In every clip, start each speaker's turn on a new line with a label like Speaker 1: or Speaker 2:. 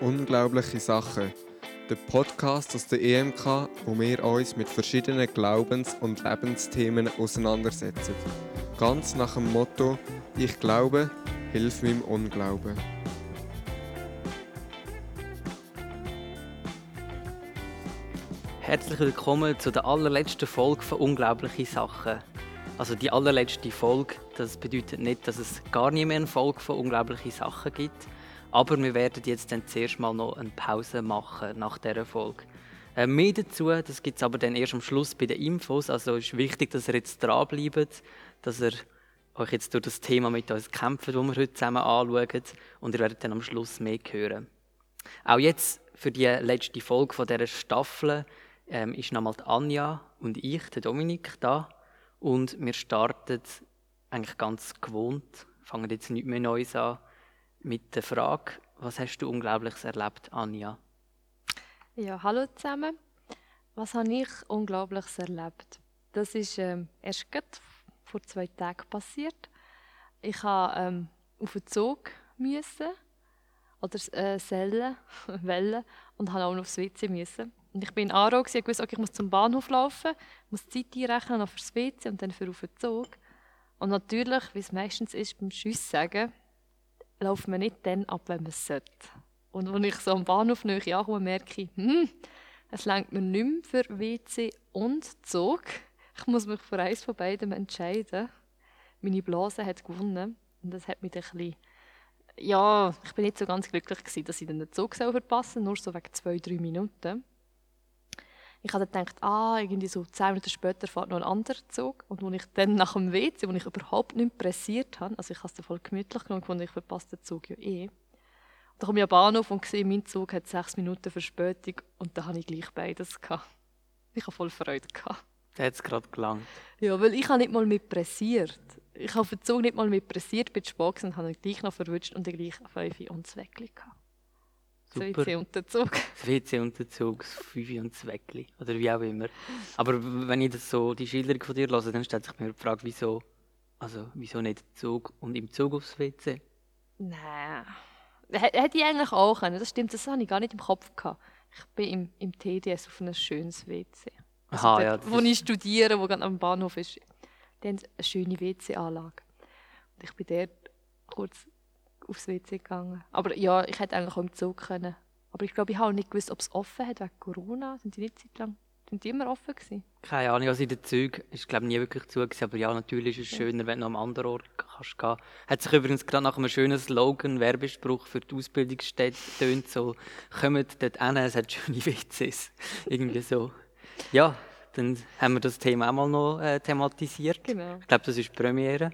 Speaker 1: Unglaubliche Sachen. Der Podcast aus der EMK, wo wir uns mit verschiedenen Glaubens- und Lebensthemen auseinandersetzen. Ganz nach dem Motto: Ich glaube, hilf meinem Unglauben.
Speaker 2: Herzlich willkommen zu der allerletzten Folge von Unglaubliche Sachen. Also die allerletzte Folge, das bedeutet nicht, dass es gar nie mehr eine Folge von Unglaubliche Sachen gibt. Aber wir werden jetzt dann zuerst mal noch eine Pause machen nach dieser Folge. Äh, mehr dazu, das gibt es aber dann erst am Schluss bei den Infos. Also ist wichtig, dass ihr jetzt dranbleibt, dass ihr euch jetzt durch das Thema mit uns kämpft, das wir heute zusammen anschauen. Und ihr werdet dann am Schluss mehr hören. Auch jetzt für die letzte Folge von dieser Staffel ähm, ist nochmal die Anja und ich, der Dominik, da. Und wir starten eigentlich ganz gewohnt, fangen jetzt nicht mehr Neues an, mit der Frage, was hast du Unglaubliches erlebt, Anja?
Speaker 3: Ja, hallo zusammen. Was habe ich Unglaubliches erlebt? Das ist ähm, erst gerade vor zwei Tagen passiert. Ich habe ähm, auf den Zug müssen oder äh, Selle, Wellen und habe auch noch aufs WC müssen. Und ich bin in Aarau und wusste, okay, ich muss zum Bahnhof laufen, muss Zeit einrechnen, noch fürs WC und dann für auf den Zug. Und natürlich, wie es meistens ist beim Schuss sagen, läuft man nicht dann ab, wenn man es sollte. Und als ich so am Bahnhof näher ankomme, merke ich, hm, es lenkt mir nicht mehr für WC und Zug. Ich muss mich für eines von beiden entscheiden. Meine Blase hat gewonnen und das hat mich ein bisschen ja, ich bin nicht so ganz glücklich gewesen, dass ich den Zug verpassen nur so wegen zwei, drei Minuten. Ich habe dann gedacht, ah, irgendwie so zehn Minuten später fährt noch ein anderer Zug. Und als ich dann nach dem WC, wo ich überhaupt nicht pressiert habe, also ich habe es voll gemütlich genommen, gefunden, ich verpasse den Zug ja eh. Und dann komme ich am Bahnhof und sehe, mein Zug hat sechs Minuten Verspätung und da habe ich gleich beides gehabt. Ich habe voll Freude gehabt.
Speaker 2: Da hat es gerade gelangt.
Speaker 3: Ja, weil ich habe nicht mal mit pressiert. Ich habe den Zug nicht mal mit pressiert, bin spät und habe ihn gleich noch verwünscht und dann gleich fünf und das gehabt.
Speaker 2: Super.
Speaker 3: WC und der Zug.
Speaker 2: Das WC und der Zug, das Fünfe und das Weckli. Oder wie auch immer. Aber wenn ich das so, die Schilderung von dir höre, dann stellt sich mir die Frage, wieso, also, wieso nicht Zug und im Zug aufs WC?
Speaker 3: Nein. Hätte ich eigentlich auch können. Das stimmt, das habe ich gar nicht im Kopf gehabt. Ich bin im, im TDS auf ein schönes WC. Also
Speaker 2: Aha,
Speaker 3: dort,
Speaker 2: ja,
Speaker 3: wo ich studiere, wo gerade am Bahnhof ist. Die haben eine schöne WC-Anlage. Und ich bin dort kurz aufs WC gegangen. Aber ja, ich hätte eigentlich auch im Zug können. Aber ich glaube, ich habe nicht gewusst, ob es offen hat wegen Corona. Sind die nicht Zeit lang? Sind die immer offen gewesen?
Speaker 2: Keine Ahnung, also in den Zügen ist glaube nie wirklich zu gewesen, aber ja, natürlich ist es schöner, wenn du am anderen Ort kannst gehen. Hat sich übrigens gerade nach einem schönen Slogan, Werbespruch für die Ausbildungsstätte tönt so, kommt dort hin, es hat schöne WCs. Irgendwie so. Ja, dann haben wir das Thema auch mal noch äh, thematisiert.
Speaker 3: Genau.
Speaker 2: Ich glaube, das ist die Premiere.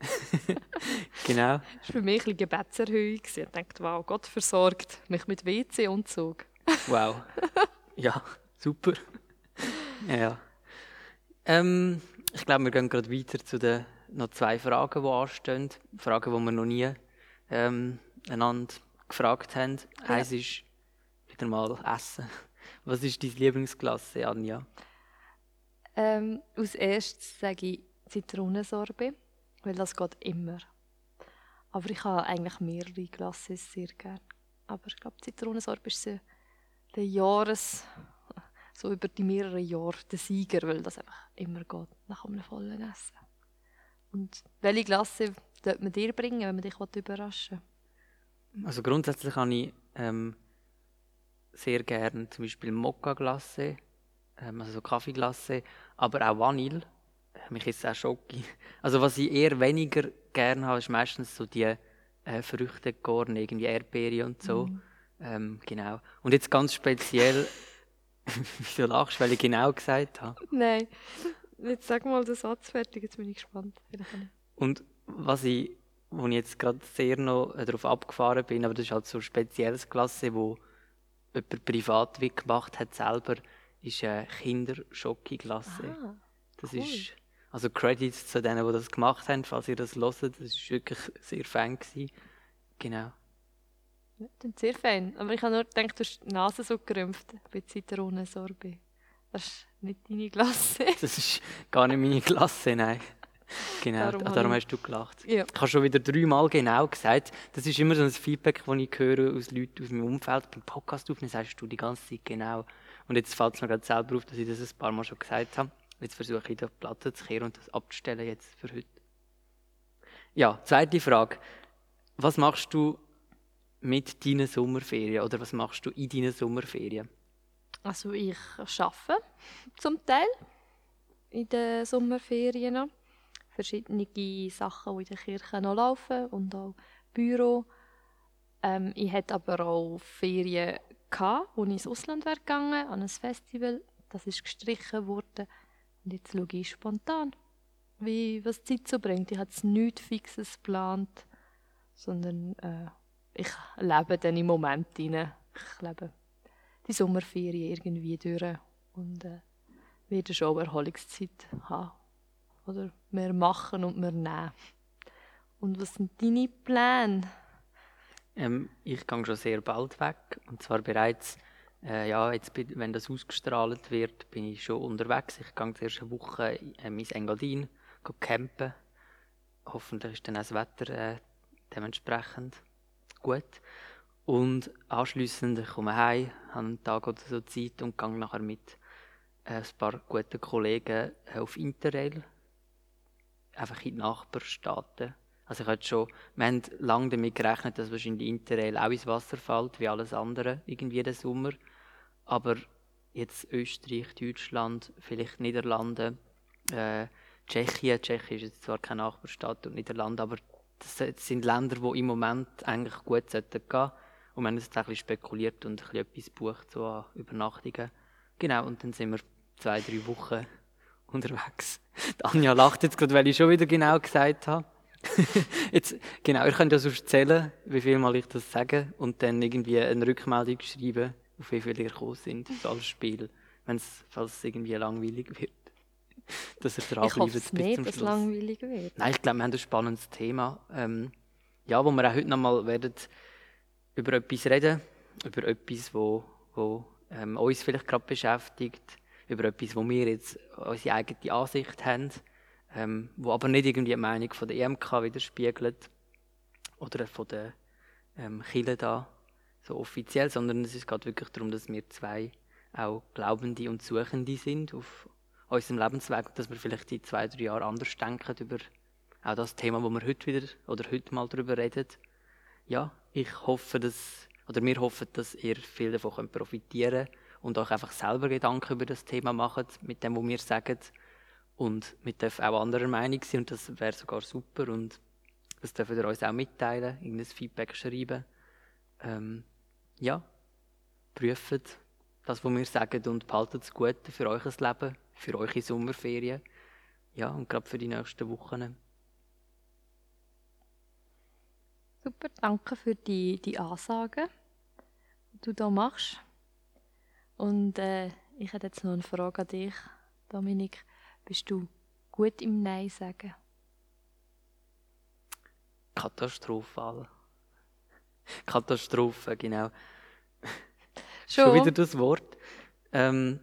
Speaker 2: genau.
Speaker 3: Das war für mich eine Gebetserhöhung. Ich dachte, wow, Gott versorgt mich mit WC und Zug.
Speaker 2: Wow. Ja, super. ja. Ähm, ich glaube, wir gehen gerade weiter zu den noch zwei Fragen, die anstehen. Fragen, die wir noch nie ähm, einander gefragt haben.
Speaker 3: Ja.
Speaker 2: Eins ist wieder mal Essen. Was ist deine Lieblingsklasse, Anja?
Speaker 3: Ähm, als erstes sage ich Zitronensorbet, weil das geht immer. Aber ich habe eigentlich mehrere Glasses sehr gerne. Aber ich glaube, Zitronensorbet ist so der Jahres... so über die mehreren Jahre der Sieger, weil das einfach immer geht, nach einem vollen Essen. Und welche Klasse sollte man dir bringen, wenn man dich überraschen
Speaker 2: Also grundsätzlich habe ich ähm, sehr gerne zum Beispiel Mokka-Glasse, ähm, also so Kaffeeglasse, aber auch Vanille. Äh, Mich ist auch Schoki. Also was ich eher weniger gerne habe, ist meistens so die äh, Früchte Korn, irgendwie Erdbeere und so. Ähm, genau. Und jetzt ganz speziell, wieso lachst du, weil ich genau gesagt habe.
Speaker 3: Nein, jetzt sag mal den Satz fertig, jetzt bin ich gespannt.
Speaker 2: Und was ich, wo ich jetzt gerade sehr noch äh, darauf abgefahren bin, aber das ist halt so eine spezielles Klasse, wo jemand privat wie gemacht hat selber, ist eine Kinderschocki-Glasse.
Speaker 3: Ah,
Speaker 2: das
Speaker 3: cool.
Speaker 2: ist, also Credits zu denen, die das gemacht haben, falls ihr das hört, das ist wirklich sehr fan gewesen. Genau.
Speaker 3: Ja, das ist sehr fein. Aber ich habe nur gedacht, du hast die Nase so gerümpft bei Zitronensorbet. Das ist nicht deine Glasse.
Speaker 2: Das ist gar nicht meine Klasse, nein. Genau,
Speaker 3: Darum
Speaker 2: darum,
Speaker 3: habe
Speaker 2: darum hast du gelacht.
Speaker 3: Ja.
Speaker 2: Ich habe schon wieder dreimal genau gesagt, das ist immer so ein Feedback, das ich höre aus Leuten aus meinem Umfeld. Beim Podcast aufnehmen sagst du die ganze Zeit genau. Und jetzt fällt es mir gerade selber auf, dass ich das ein paar Mal schon gesagt habe. Jetzt versuche ich, die Platte zu kehren und das abzustellen jetzt für heute. Ja, zweite Frage. Was machst du mit deinen Sommerferien oder was machst du in deinen Sommerferien?
Speaker 3: Also ich arbeite zum Teil in den Sommerferien. Verschiedene Sachen, die in der Kirche noch laufen und auch Büro. Ähm, ich hatte aber auch Ferien, gehabt, wo ich ins Ausland wäre gegangen, an ein Festival. Das ist gestrichen worden. Und jetzt schaue ich spontan, wie, was die Zeit so bringt. Ich habe nichts Fixes geplant, sondern äh, ich lebe dann im Moment rein. Ich lebe die Sommerferien irgendwie durch und äh, werde schon Erholungszeit haben. Oder mehr machen und mehr nehmen. Und was sind deine Pläne?
Speaker 2: Ähm, ich gehe schon sehr bald weg. Und zwar bereits, äh, ja, jetzt, wenn das ausgestrahlt wird, bin ich schon unterwegs. Ich gehe zuerst eine Woche ähm, ins Engadin go campen. Hoffentlich ist dann auch das Wetter äh, dementsprechend gut. Und anschliessend komme ich heim, habe einen Tag oder so Zeit und gehe nachher mit äh, ein paar guten Kollegen äh, auf Interrail. Einfach in die Nachbarstaaten. Also ich hatte schon, wir haben lange damit gerechnet, dass wahrscheinlich Interrail auch ins Wasser fällt, wie alles andere, irgendwie den Sommer. Aber jetzt Österreich, Deutschland, vielleicht Niederlande, äh, Tschechien. Tschechien ist jetzt zwar kein Nachbarstaat und Niederlande, aber das sind Länder, die im Moment eigentlich gut sollten gehen. Und wir haben jetzt ein bisschen spekuliert und ein bisschen etwas gebucht, so an Übernachtungen. Genau, und dann sind wir zwei, drei Wochen unterwegs. Anja lacht jetzt gerade, weil ich schon wieder genau gesagt habe. Jetzt, genau, ihr könnt ja sonst zählen, wie viel Mal ich das sage und dann irgendwie eine Rückmeldung schreiben, auf wie viel ihr gekommen sind als Spiel, wenn's, falls es irgendwie langweilig wird. Dass ihr dranbleibt
Speaker 3: es
Speaker 2: bis
Speaker 3: nicht,
Speaker 2: zum
Speaker 3: dass
Speaker 2: Schluss.
Speaker 3: langweilig wird.
Speaker 2: Nein, ich glaube, wir haben ein spannendes Thema. Ähm, ja, wo wir auch heute nochmal werden über etwas reden, über etwas, wo, wo ähm, uns vielleicht gerade beschäftigt, über etwas, wo wir jetzt unsere eigene Ansicht haben, ähm, wo aber nicht irgendwie die Meinung von der EMK widerspiegelt oder von der ähm, Kirche da so offiziell, sondern es geht wirklich darum, dass wir zwei auch Glaubende und Suchende sind auf unserem Lebensweg und dass wir vielleicht in zwei, drei Jahren anders denken über auch das Thema, wo wir heute wieder oder heute mal darüber reden. Ja, ich hoffe, dass, oder wir hoffen, dass ihr viel davon könnt profitieren und euch einfach selber Gedanken über das Thema macht, mit dem, was wir sagen. Und wir dürfen auch anderer Meinung sein und das wäre sogar super und das dürft ihr uns auch mitteilen, irgendein Feedback schreiben. Ähm, ja, prüft das, was wir sagen und behaltet das Gute für euch Leben, für eure Sommerferien. Ja, und gerade für die nächsten Wochen.
Speaker 3: Super, danke für die, die Ansagen, die du da machst. Und äh, ich hätte jetzt noch eine Frage an dich, Dominik. Bist du gut im Nein sagen?
Speaker 2: Katastrophal. Katastrophe, genau.
Speaker 3: Schon?
Speaker 2: Schon wieder das Wort. Ähm,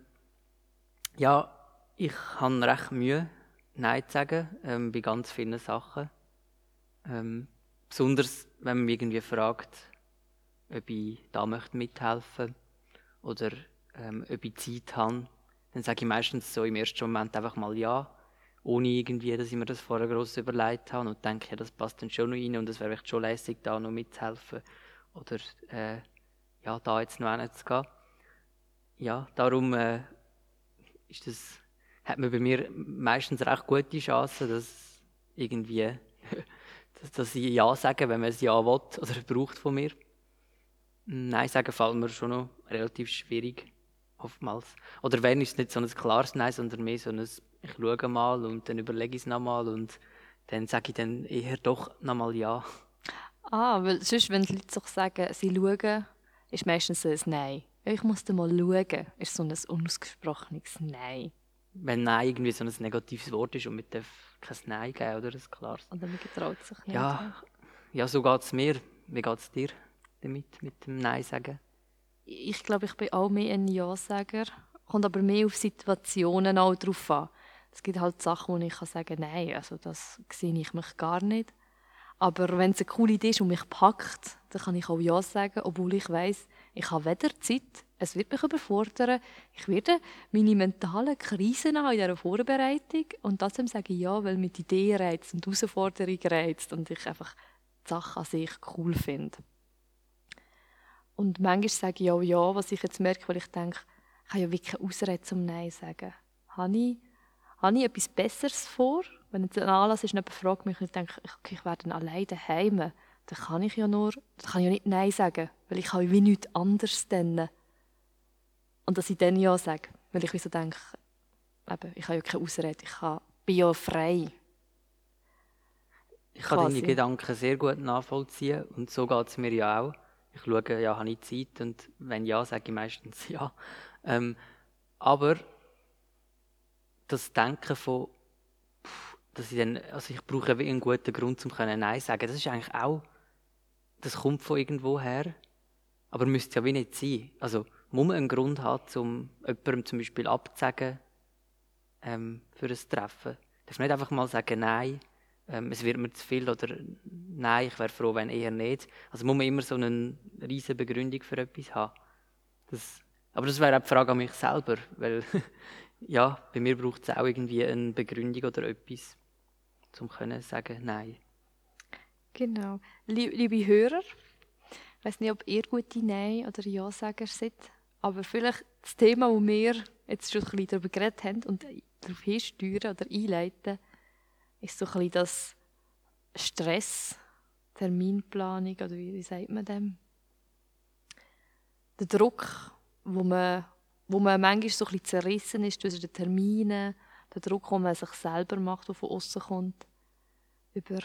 Speaker 2: ja, ich habe recht Mühe, Nein zu sagen, ähm, bei ganz vielen Sachen. Ähm, besonders, wenn man mich irgendwie fragt, ob ich da möchte mithelfen oder ähm, ob ich Zeit habe, dann sage ich meistens so im ersten Moment einfach mal ja, ohne irgendwie, dass ich mir das vorher gross überlegt habe und denke, ja, das passt dann schon noch rein und es wäre echt schon lässig, da noch mitzuhelfen oder äh, ja, da jetzt noch hinzugehen. Ja, darum äh, ist das, hat man bei mir meistens recht gute Chancen, dass irgendwie, dass, dass ich Ja sage, wenn man ein Ja will oder braucht von mir. Nein sagen fällt mir schon noch relativ schwierig, oftmals. Oder wenn ist es nicht so ein klares Nein, sondern mehr so ein, ich schaue mal und dann überlege ich es nochmal und dann sage ich dann eher doch nochmal Ja.
Speaker 3: Ah, weil sonst, wenn die Leute sich sagen, sie schauen, ist meistens so ein Nein. Ich muss da mal schauen, ist so ein unausgesprochenes Nein.
Speaker 2: Wenn Nein irgendwie so ein negatives Wort ist und man darf kein Nein geben oder ein klares.
Speaker 3: Oder man getraut sich nicht.
Speaker 2: Ja, ja so geht es mir. Wie geht es dir damit, mit dem Nein sagen?
Speaker 3: Ich glaube, ich bin auch mehr ein Ja-Sager. Kommt aber mehr auf Situationen auch drauf an. Es gibt halt Sachen, wo ich kann sagen nein, also das sehe ich mich gar nicht. Aber wenn es eine coole Idee ist und mich packt, dann kann ich auch Ja sagen, obwohl ich weiß, ich habe weder Zeit, es wird mich überfordern, ich werde meine mentalen Krisen haben in dieser Vorbereitung und trotzdem sage ich Ja, weil mich die Idee reizt und die Herausforderung reizt und ich einfach die Sache an sich cool finde. Und manchmal sage ich auch Ja, was ich jetzt merke, weil ich denke, ich habe ja wirklich keine Ausrede zum Nein sagen. Habe ich, habe ich etwas Besseres vor? Wenn jetzt ein Anlass ist und jemand fragt mich und ich denke, okay, ich werde dann alleine daheim, dann kann ich ja nur, dann kann ich ja nicht Nein sagen, weil ich habe wie nichts anderes dann. Und dass ich dann Ja sage, weil ich so denke, eben, ich habe ja keine Ausrede, ich kann, bin ja frei.
Speaker 2: Ich kann deine Gedanken sehr gut nachvollziehen und so geht es mir ja auch. Ich schaue, ja, habe ich Zeit und wenn ja, sage ich meistens ja. Ähm, aber das Denken von, dass ich dann, also ich brauche einen guten Grund, um Nein sagen das ist eigentlich auch, das kommt von irgendwo her, aber müsste ja wie nicht sein. Also muss man einen Grund haben, um jemandem zum Beispiel abzusagen ähm, für ein Treffen. Darf nicht einfach mal sagen Nein, ähm, es wird mir zu viel oder Nein, ich wäre froh, wenn eher nicht. Also muss man immer so eine riesige Begründung für etwas haben. Das, aber das wäre auch die Frage an mich selber, weil ja, bei mir braucht es auch irgendwie eine Begründung oder etwas, um zu sagen Nein.
Speaker 3: Genau. Liebe Hörer, ich weiß nicht, ob ihr gute Nein- oder Ja-Sager seid, aber vielleicht das Thema, wo wir jetzt schon ein bisschen darüber geredet haben und darauf hinsteuern oder einleiten, ist so ein bisschen das Stress, Terminplanung oder wie, wie sagt man dem? Der Druck, wo man, wo man manchmal so ein bisschen zerrissen ist zwischen den Terminen, der Druck, den man sich selber macht, der von außen kommt. Über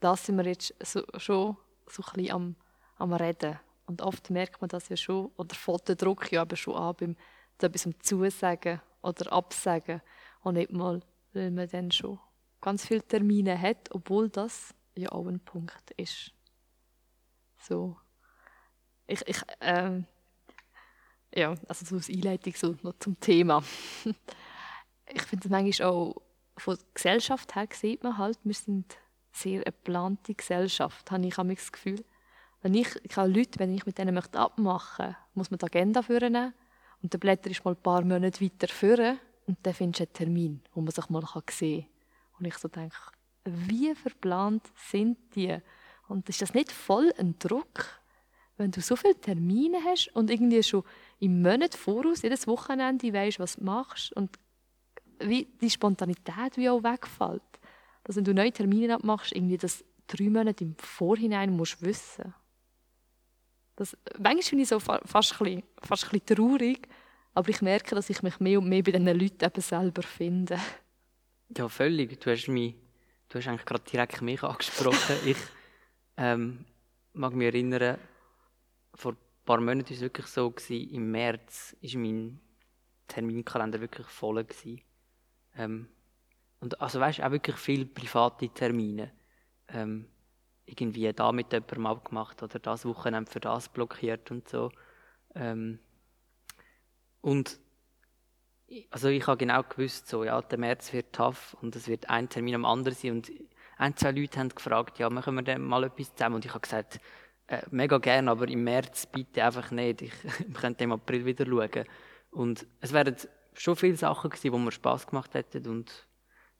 Speaker 3: das sind wir jetzt so, schon so ein bisschen am, am Reden. Und oft merkt man das ja schon, oder fällt der Druck ja eben schon an, beim etwas Zusagen oder Absagen. Und nicht mal, weil man dann schon ganz viele Termine hat, obwohl das ja auch ein Punkt ist. So. Ich, ich, ähm, ja, also so als Einleitung so noch zum Thema. ich finde es manchmal auch von der Gesellschaft her sieht man halt, wir sind sehr eine geplante Gesellschaft, habe ich das Gefühl. Wenn ich, ich habe Leute, wenn ich mit denen möchte abmachen möchte, muss man die Agenda führen und der Blätter ist mal ein paar Monate weiter führen und dann findest du einen Termin, wo man sich mal sehen kann. Und ich so denke, wie verplant sind die? Und ist das nicht voll ein Druck, wenn du so viele Termine hast und irgendwie schon im Monat voraus, jedes Wochenende weißt, was du machst und wie die Spontanität wie auch wegfällt. Dass wenn du neue Termine abmachst, irgendwie das drei Monate im Vorhinein musst wissen. Das, manchmal finde ich so fast ein, bisschen, fast ein bisschen traurig, aber ich merke, dass ich mich mehr und mehr bei diesen Leuten eben selber finde.
Speaker 2: Ja, völlig. Du hast, mich, du hast eigentlich gerade direkt mich angesprochen. ich ähm, mag mich erinnern, vor paar Monaten war es wirklich so, gewesen, im März war mein Terminkalender wirklich voll. Gewesen. Ähm, und also weißt auch wirklich viele private Termine. Ähm, irgendwie da mit jemandem abgemacht oder das Wochenende für das blockiert und so. Ähm, und also ich habe genau gewusst, so, ja, der März wird tough und es wird ein Termin am anderen sein. Und ein, zwei Leute haben gefragt, ja, machen wir dann mal etwas zusammen? Und ich habe gesagt, äh, mega gerne, aber im März bitte einfach nicht. Ich, wir könnten im April wieder schauen. Und es wären schon viele Sachen gewesen, wo mir Spass gemacht hätten und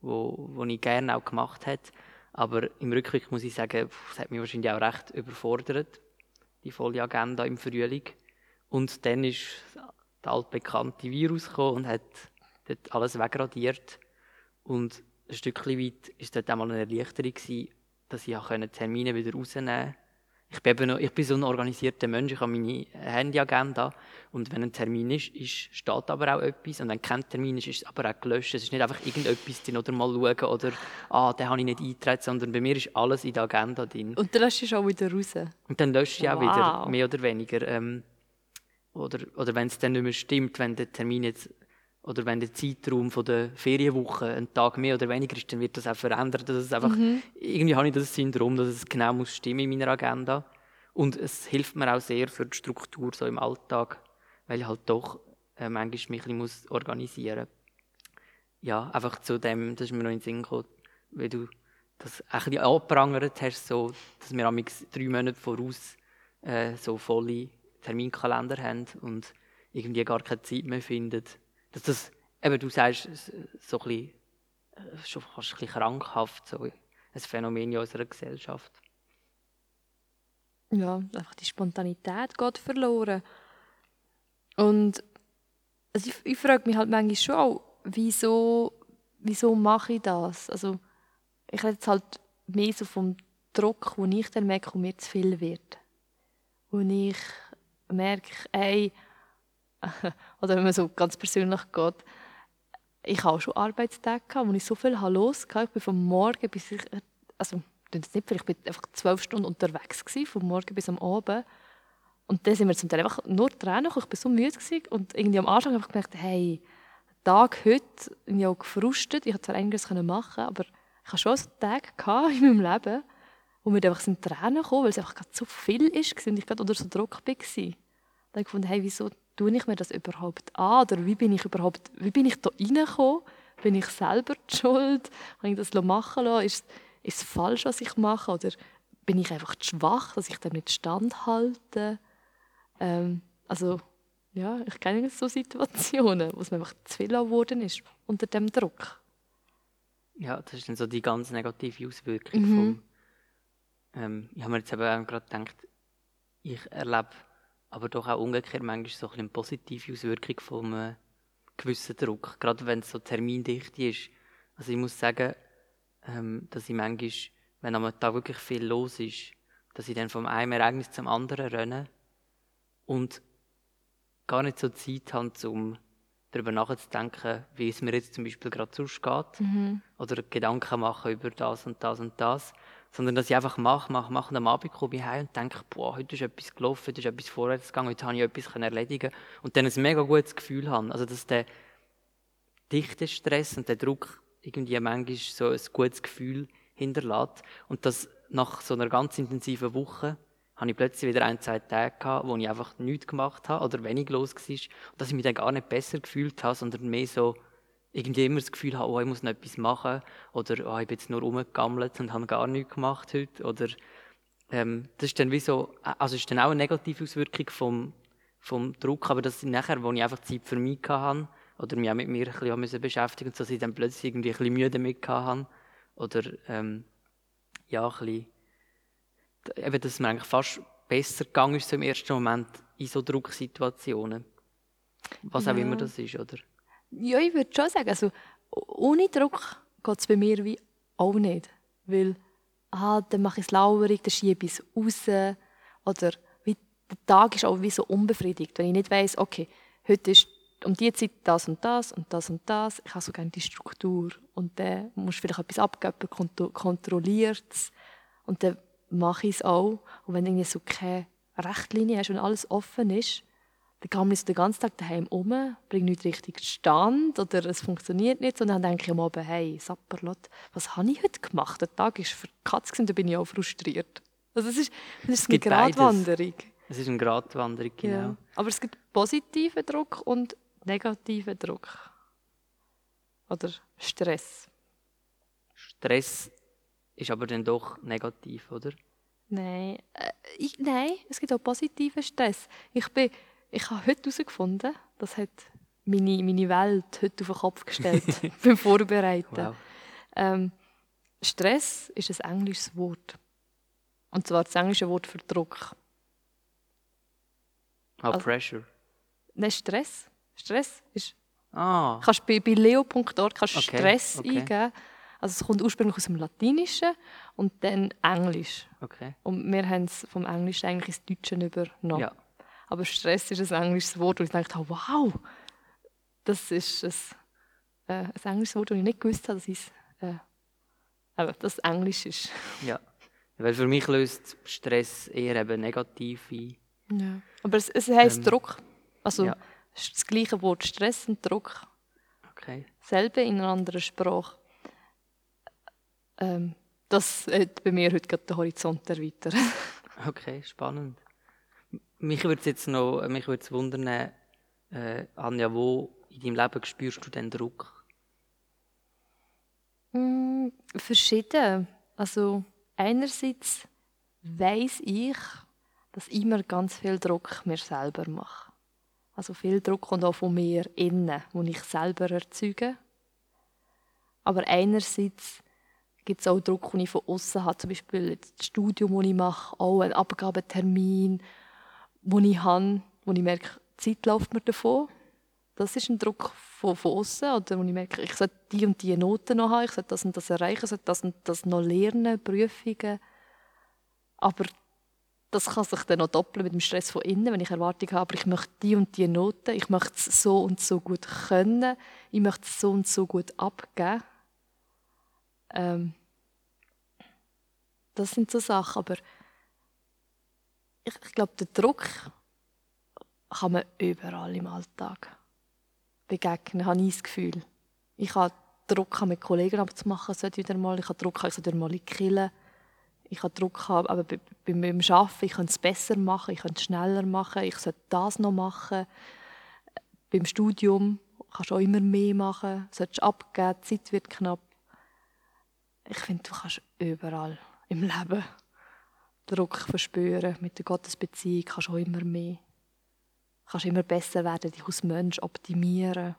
Speaker 2: wo, wo ich gerne auch gemacht hätte. Aber im Rückblick muss ich sagen, es hat mich wahrscheinlich auch recht überfordert, die volle Agenda im Frühling. Und dann ist der altbekannte Virus gekommen und hat dort alles wegradiert. Und ein Stückchen weit war dort einmal eine Erleichterung, gewesen, dass ich Termine wieder rausnehmen konnte. Ich bin, eben noch, ich bin so ein organisierter Mensch, ich habe meine Handyagenda und wenn ein Termin ist, ist, steht aber auch etwas und wenn kein Termin ist, ist es aber auch gelöscht. Es ist nicht einfach irgendetwas drin oder mal schauen oder «Ah, den habe ich nicht eingetragen», sondern bei mir ist alles in der Agenda drin.
Speaker 3: Und dann löscht du auch wieder raus?
Speaker 2: Und dann lösche ich wow. auch wieder, mehr oder weniger. Ähm, oder, oder wenn es dann nicht mehr stimmt, wenn der Termin jetzt oder wenn der Zeitraum von der Ferienwoche ein Tag mehr oder weniger ist, dann wird das auch verändert. Dass es einfach, mhm. Irgendwie habe ich das Syndrom, dass es genau muss stimmen in meiner Agenda. Und es hilft mir auch sehr für die Struktur so im Alltag, weil ich halt doch äh, manchmal mich ein bisschen organisieren muss. ja, einfach zu dem, das ist mir noch in den Sinn gekommen, weil du das ein bisschen angeprangert hast, so, dass wir am drei Monate voraus äh, so volle Terminkalender haben und irgendwie gar keine Zeit mehr finden. Dass das, eben du sagst, so ein bisschen, äh, schon fast ein bisschen krankhaft, so ein Phänomen in unserer Gesellschaft.
Speaker 3: Ja, einfach die Spontanität geht verloren. Und also ich, ich frage mich halt manchmal schon auch, wieso, wieso mache ich das? Also ich rede jetzt halt mehr so vom Druck, wo ich dann merke, wo mir zu viel wird. Wo ich merke, ey, oder wenn man so ganz persönlich geht, ich habe auch schon Arbeitstage gehabt, wo ich so viel los hatte. Ich bin von Morgen bis ich, also nicht, ich bin einfach zwölf Stunden unterwegs gewesen, von Morgen bis am Abend. Und dann sind wir zum Teil einfach nur Tränen Ich war so müde gewesen. und irgendwie am Anfang habe ich gemerkt, hey, Tag heute, ich auch gefrustet. Ich konnte zwar einiges machen, aber ich hatte schon so Tage in meinem Leben, wo mir einfach in Tränen kamen, weil es einfach so viel ist und ich gerade unter so Druck war. Dann habe ich gefunden, hey, wieso tue ich mir das überhaupt an? Oder wie bin ich überhaupt, wie bin ich da reingekommen? Bin ich selber die schuld? Habe ich das machen lassen? Ist, ist es falsch, was ich mache? Oder bin ich einfach zu schwach, dass ich dem nicht standhalte? Ähm, also, ja, ich kenne so Situationen, wo es mir einfach zu viel geworden ist unter dem Druck.
Speaker 2: Ja, das ist dann so die ganz negative Auswirkung mhm. vom. Ähm, ich habe mir jetzt eben gerade gedacht, ich erlebe aber doch auch umgekehrt manchmal so ein eine positive Auswirkung von einem gewissen Druck, gerade wenn es so termindicht ist. Also ich muss sagen, ähm, dass ich manchmal, wenn am Tag wirklich viel los ist, dass ich dann vom einen Ereignis zum anderen renne und gar nicht so Zeit habe, um darüber nachzudenken, wie es mir jetzt zum Beispiel gerade sonst geht. Mhm. Oder Gedanken machen über das und das und das. Sondern dass ich einfach mache, mache, mache und am Abend komme ich heim und denke, boah, heute ist etwas gelaufen, heute ist etwas vorwärts gegangen, heute habe ich etwas erledigen Und dann ein mega gutes Gefühl habe. Also dass der dichte Stress und der Druck irgendwie manchmal so ein gutes Gefühl hinterlässt. Und dass nach so einer ganz intensiven Woche habe ich plötzlich wieder ein, zwei Tage gehabt, wo ich einfach nichts gemacht habe oder wenig los war. Und dass ich mich dann gar nicht besser gefühlt habe, sondern mehr so irgendwie immer das Gefühl habe, oh, ich muss noch etwas machen oder oh, ich bin jetzt nur rumgegammelt und habe gar nichts gemacht heute. Oder, ähm, das ist dann wie so, also ist dann auch eine negative Auswirkung vom, vom Druck, aber das nachher, wo ich einfach Zeit für mich hatte oder mich auch mit mir ein bisschen beschäftigen musste, dass ich dann plötzlich irgendwie ein bisschen Mühe damit hatte oder ähm, ja, ein bisschen eben, dass es mir eigentlich fast besser gegangen ist so im ersten Moment in so Drucksituationen. Was ja. auch immer das ist, oder?
Speaker 3: Ja, ich würde schon sagen, also ohne Druck geht es bei mir wie auch nicht. Weil, ah, dann mache ich es lauerig, dann schiebe ich es raus. Oder wie, der Tag ist auch wie so unbefriedigt. Wenn ich nicht weiss, okay, heute ist um die Zeit das und das und das und das. Ich habe so gerne die Struktur. Und dann musst du vielleicht etwas abgeben, kontrolliert es. Und dann mache ich es auch. Und wenn du so keine Rechtlinie hast und alles offen ist, dann kann man den ganzen Tag daheim um, bringt nicht richtig Stand oder es funktioniert nicht. Und dann denke ich am Abend, hey, Sapperlot, was habe ich heute gemacht? Der Tag war verkatzt und da bin ich auch frustriert. Also es ist, es ist eine Gratwanderung.
Speaker 2: Es ist eine Gratwanderung, genau. Ja.
Speaker 3: Aber es gibt positiven Druck und negativen Druck. Oder Stress.
Speaker 2: Stress ist aber dann doch negativ, oder?
Speaker 3: Nein, äh, ich, nein, es gibt auch positiven Stress. Ich, bin, ich habe heute herausgefunden, das hat meine, meine Welt heute auf den Kopf gestellt beim Vorbereiten. Wow. Ähm, Stress ist ein englisches Wort. Und zwar das englische Wort für Druck.
Speaker 2: Ah, also, Pressure.
Speaker 3: Nein, Stress. Stress ist.
Speaker 2: Ah.
Speaker 3: Kannst bei, bei leo.org kannst okay. Stress okay. eingeben. Also es kommt ursprünglich aus dem Latinischen und dann Englisch.
Speaker 2: Okay.
Speaker 3: Und wir haben es vom Englischen eigentlich ins Deutsche übernommen.
Speaker 2: Ja.
Speaker 3: Aber Stress ist ein englisches Wort und ich dachte, wow, das ist ein, äh, ein englisches Wort, das ich nicht gewusst habe, dass es äh, das Englisch ist.
Speaker 2: Ja, weil für mich löst Stress eher eben negativ ein.
Speaker 3: Ja. Aber es, es heisst ähm, Druck. Also ja. das gleiche Wort Stress und Druck.
Speaker 2: Okay.
Speaker 3: Selbe in einer anderen Sprache. Ähm, das hat bei mir heute den Horizont erweitert.
Speaker 2: okay, spannend. Mich würde es jetzt noch mich wundern, äh, Anja, wo in deinem Leben spürst du den Druck?
Speaker 3: Mm, verschieden. Also einerseits weiß ich, dass ich immer ganz viel Druck mir selber mache. Also viel Druck kommt auch von mir innen, wo ich selber erzeuge. Aber einerseits gibt es auch Druck, den ich von außen habe, zum Beispiel das Studium, das ich mache, auch einen Abgabetermin, den ich habe, wo ich merke, die Zeit läuft mir davon. Das ist ein Druck von, von außen, oder wo ich merke, ich sollte die und die Noten noch haben, ich sollte das und das erreichen, ich sollte das und das noch lernen, Prüfungen. Aber das kann sich dann noch doppeln mit dem Stress von innen, wenn ich Erwartungen habe, aber ich möchte die und die Noten, ich möchte es so und so gut können, ich möchte es so und so gut abgeben. Ähm, das sind so Sachen, aber ich, ich glaube, der Druck kann man überall im Alltag begegnen, habe ich das Gefühl. Ich habe Druck mit Kollegen abzumachen, sollte wieder mal. Ich habe Druck, ich sollte wieder mal die Ich habe Druck aber beim Arbeiten, ich könnte es besser machen, ich könnte es schneller machen, ich sollte das noch machen. Beim Studium kannst du auch immer mehr machen, solltest abgeben, die Zeit wird knapp. Ich finde, du kannst überall im Leben Druck verspüren. Mit der Gottesbeziehung kannst du auch immer mehr kannst immer besser werden, dich als Mensch optimieren.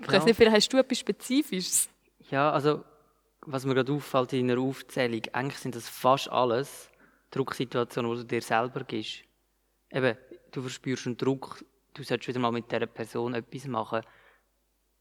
Speaker 3: Ich weiß nicht, vielleicht hast du etwas Spezifisches?
Speaker 2: Ja, also was mir gerade auffällt in einer Aufzählung, eigentlich sind das fast alles Drucksituationen, die du dir selber gibst. Eben, du verspürst einen Druck, du solltest wieder mal mit dieser Person etwas machen.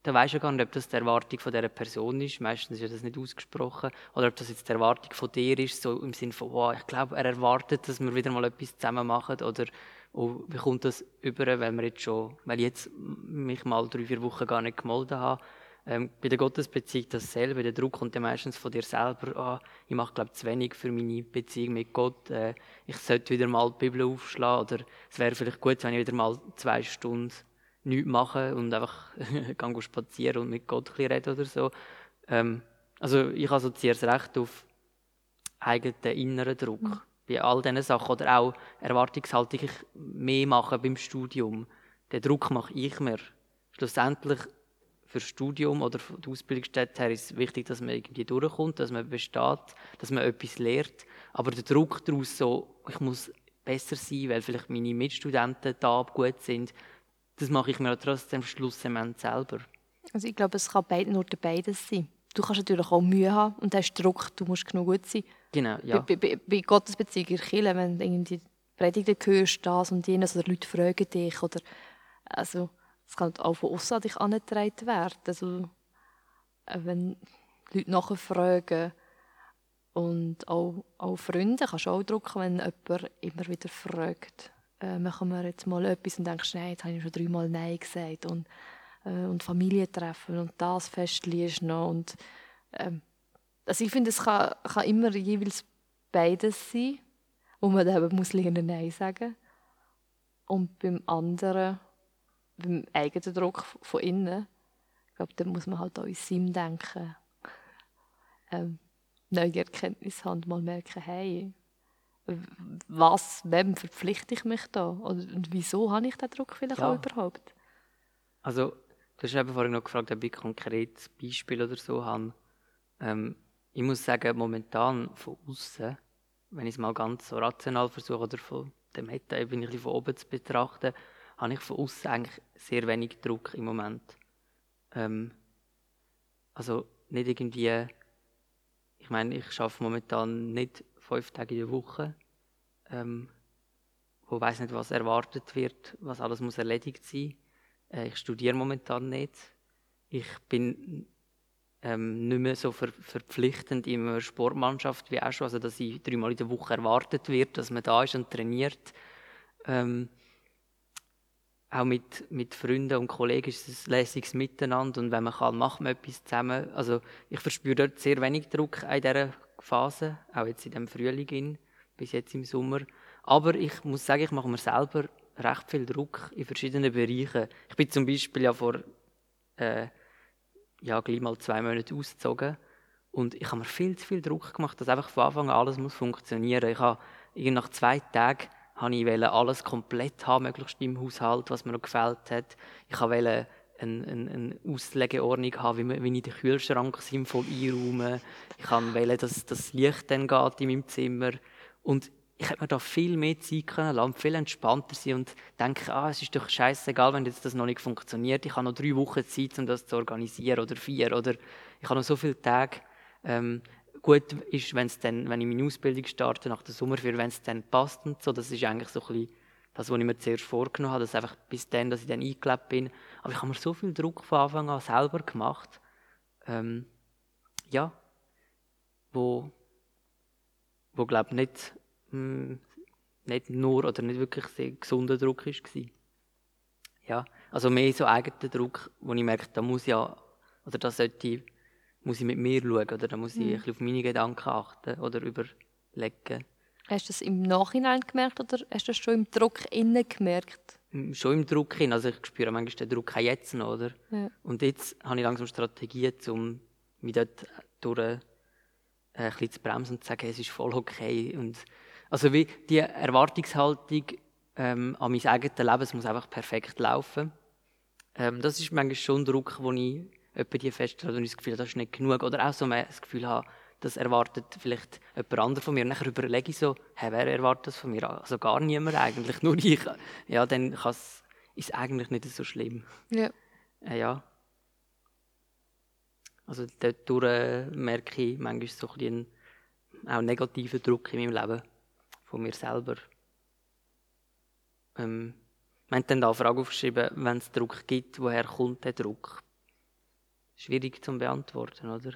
Speaker 2: Da weisst du gar nicht, ob das die Erwartung von dieser Person ist. Meistens ist das nicht ausgesprochen. Oder ob das jetzt die Erwartung von dir ist, so im Sinne von, wow, ich glaube, er erwartet, dass wir wieder mal etwas zusammen machen. Oder und wie kommt das über, weil, wir jetzt schon, weil ich jetzt mich mal drei, vier Wochen gar nicht gemolden habe. Ähm, bei der Gottesbeziehung dasselbe. Der Druck kommt ja meistens von dir selber an. Ich mache, glaube ich, zu wenig für meine Beziehung mit Gott. Äh, ich sollte wieder mal die Bibel aufschlagen. Oder es wäre vielleicht gut, wenn ich wieder mal zwei Stunden nichts mache und einfach gehe spazieren und mit Gott ein reden oder so. Ähm, also ich assoziiere es recht auf eigenen inneren Druck. Mhm bei all diesen Sachen. Oder auch Erwartungshaltung, ich mehr machen beim Studium. Den Druck mache ich mir. Schlussendlich für das Studium oder für die Ausbildungsstätte her ist es wichtig, dass man irgendwie durchkommt, dass man besteht, dass man etwas lernt. Aber der Druck daraus so, ich muss besser sein, weil vielleicht meine Mitstudenten da gut sind, das mache ich mir trotzdem schlussendlich selber.
Speaker 3: Also ich glaube, es kann beid, nur beides sein. Du kannst natürlich auch Mühe haben und hast Druck, du musst genug gut sein.
Speaker 2: Genau, ja.
Speaker 3: Bei, bei, bei Gottesbeziehung in Kirche, wenn du die Predigten hörst, das und jenes, oder Leute fragen dich, oder, also, es kann auch von außen an dich angetragen werden. Also, äh, wenn Leute nachfragen und auch, auch Freunde, kannst du auch drucken, wenn jemand immer wieder fragt, äh, machen wir jetzt mal etwas und denkst, nein, jetzt habe ich schon dreimal Nein gesagt und, äh, und Familientreffen und das Fest noch und ähm, also ich finde, es kann, kann immer jeweils beides sein, wo man dann muss lernen Nein sagen. Und beim anderen, beim eigenen Druck von innen, ich glaube, dann muss man halt auch in Sinn denken. Ähm, neue Erkenntnis haben und mal merken, hey, was, wem verpflichte ich mich da? Und wieso habe ich den Druck vielleicht ja. auch überhaupt?
Speaker 2: Also, du hast eben vorhin noch gefragt, ob ich konkret Beispiel oder so habe. Ähm, ich muss sagen, momentan von außen, wenn ich es mal ganz so rational versuche oder von dem Meta eben von oben zu betrachten, habe ich von außen eigentlich sehr wenig Druck im Moment. Ähm, also nicht irgendwie, ich meine, ich schaffe momentan nicht fünf Tage in der Woche, ähm, wo weiß nicht, was erwartet wird, was alles muss erledigt sein. Äh, ich studiere momentan nicht. Ich bin ähm, nicht mehr so ver verpflichtend in einer Sportmannschaft wie auch schon, also dass ich dreimal in der Woche erwartet wird, dass man da ist und trainiert. Ähm, auch mit, mit Freunden und Kollegen ist es ein lässiges Miteinander und wenn man kann, macht man etwas zusammen. Also ich verspüre dort sehr wenig Druck in dieser Phase, auch jetzt in dem Frühling, bis jetzt im Sommer. Aber ich muss sagen, ich mache mir selber recht viel Druck in verschiedenen Bereichen. Ich bin zum Beispiel ja vor äh, ja, gleich mal zwei Monate ausgezogen. Und ich habe mir viel zu viel Druck gemacht, dass einfach von Anfang an alles muss funktionieren Ich habe nach zwei Tagen habe ich alles komplett haben, möglichst im Haushalt, was mir noch gefällt hat. Ich wollte eine, eine, eine Auslegeordnung habe, wie, wie ich den Kühlschrank sinnvoll einräume. Ich kann wählen, dass das Licht dann geht in meinem Zimmer. Und ich hätte mir da viel mehr Zeit können lassen, viel entspannter sein und denken, ah, es ist doch scheißegal, wenn jetzt das noch nicht funktioniert. Ich habe noch drei Wochen Zeit, um das zu organisieren oder vier oder ich habe noch so viele Tage. Ähm, gut ist, wenn es dann, wenn ich meine Ausbildung starte nach der Sommerferien, wenn es dann passt und so. Das ist eigentlich so ein bisschen das, was ich mir zuerst vorgenommen habe, dass einfach bis dann, dass ich dann eingelebt bin. Aber ich habe mir so viel Druck von Anfang an selber gemacht, ähm, ja, wo, wo glaube nicht, mh, hm, nicht nur oder nicht wirklich sehr gesunder Druck war. Ja, also mehr so eigener Druck, wo ich merke, da muss ja, oder da sollte ich, muss ich mit mir schauen, oder da muss ich mhm. ein bisschen auf meine Gedanken achten oder überlegen.
Speaker 3: Hast du das im Nachhinein gemerkt oder hast du das schon im Druck innen gemerkt?
Speaker 2: Schon im Druck hin. Also ich spüre manchmal den Druck auch jetzt noch, oder? Ja. Und jetzt habe ich langsam Strategien, um mich dort durch äh, ein bisschen zu bremsen und zu sagen, es ist voll okay. Und also wie die Erwartungshaltung ähm, an mein eigenes Leben, es muss einfach perfekt laufen. Ähm, das ist manchmal schon ein Druck, wo ich etwa die feststelle und ich das Gefühl habe, das ist nicht genug. Oder auch so das Gefühl habe, das erwartet vielleicht jemand anderes von mir. Und dann überlege ich so, hey, wer erwartet das von mir? Also gar niemand eigentlich, nur ich. Ja, dann ist es eigentlich nicht so schlimm.
Speaker 3: Ja.
Speaker 2: Äh, ja. Also dadurch äh, merke ich manchmal so ein bisschen auch negativen Druck in meinem Leben von mir selber. Ähm, wir haben dann da eine Frage aufgeschrieben, wenn es Druck gibt, woher kommt der Druck? Schwierig zu beantworten, oder?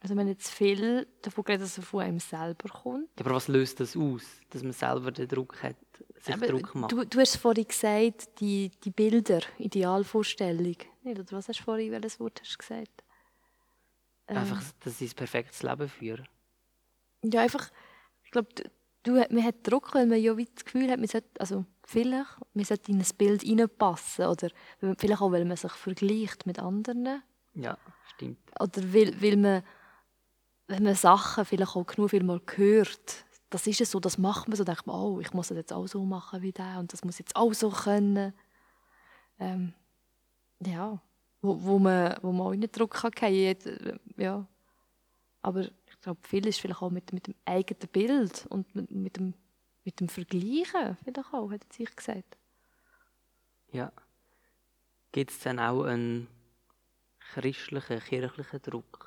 Speaker 3: Also man jetzt viel davon geredet, dass er von einem selber kommt.
Speaker 2: Ja, aber was löst das aus, dass man selber den Druck hat, sich aber Druck macht?
Speaker 3: Du, du hast vorhin gesagt, die, die Bilder, Idealvorstellung. Nicht, oder was hast du vorhin, welches Wort hast du gesagt?
Speaker 2: Ähm, einfach, dass sie ein perfektes Leben führen.
Speaker 3: Ja, einfach, ich glaube, du, man hat Druck, weil man ja wie das Gefühl hat, man sollte, also vielleicht, man sollte in ein Bild hineinpassen. Oder vielleicht auch, weil man sich vergleicht mit anderen.
Speaker 2: Ja, stimmt.
Speaker 3: Oder weil, weil man wenn man Sachen vielleicht auch genug viel mal hört, das ist es so, das macht man so, denkt man, oh, ich muss das jetzt auch so machen wie der und das muss jetzt auch so können. Ähm, ja, wo, wo, man, wo man auch nicht Druck kann geben, ja. Aber ich glaube, viel ist vielleicht auch mit, mit dem eigenen Bild und mit, mit, dem, mit dem Vergleichen, vielleicht auch, hat sich gesagt.
Speaker 2: Ja. Gibt es dann auch einen christlichen, kirchlichen Druck?